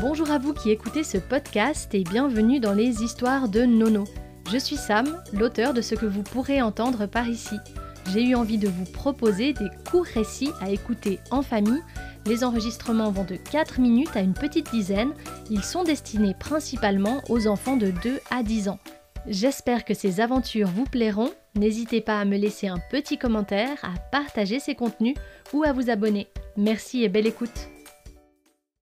Bonjour à vous qui écoutez ce podcast et bienvenue dans les histoires de Nono. Je suis Sam, l'auteur de ce que vous pourrez entendre par ici. J'ai eu envie de vous proposer des courts récits à écouter en famille. Les enregistrements vont de 4 minutes à une petite dizaine. Ils sont destinés principalement aux enfants de 2 à 10 ans. J'espère que ces aventures vous plairont. N'hésitez pas à me laisser un petit commentaire, à partager ces contenus ou à vous abonner. Merci et belle écoute.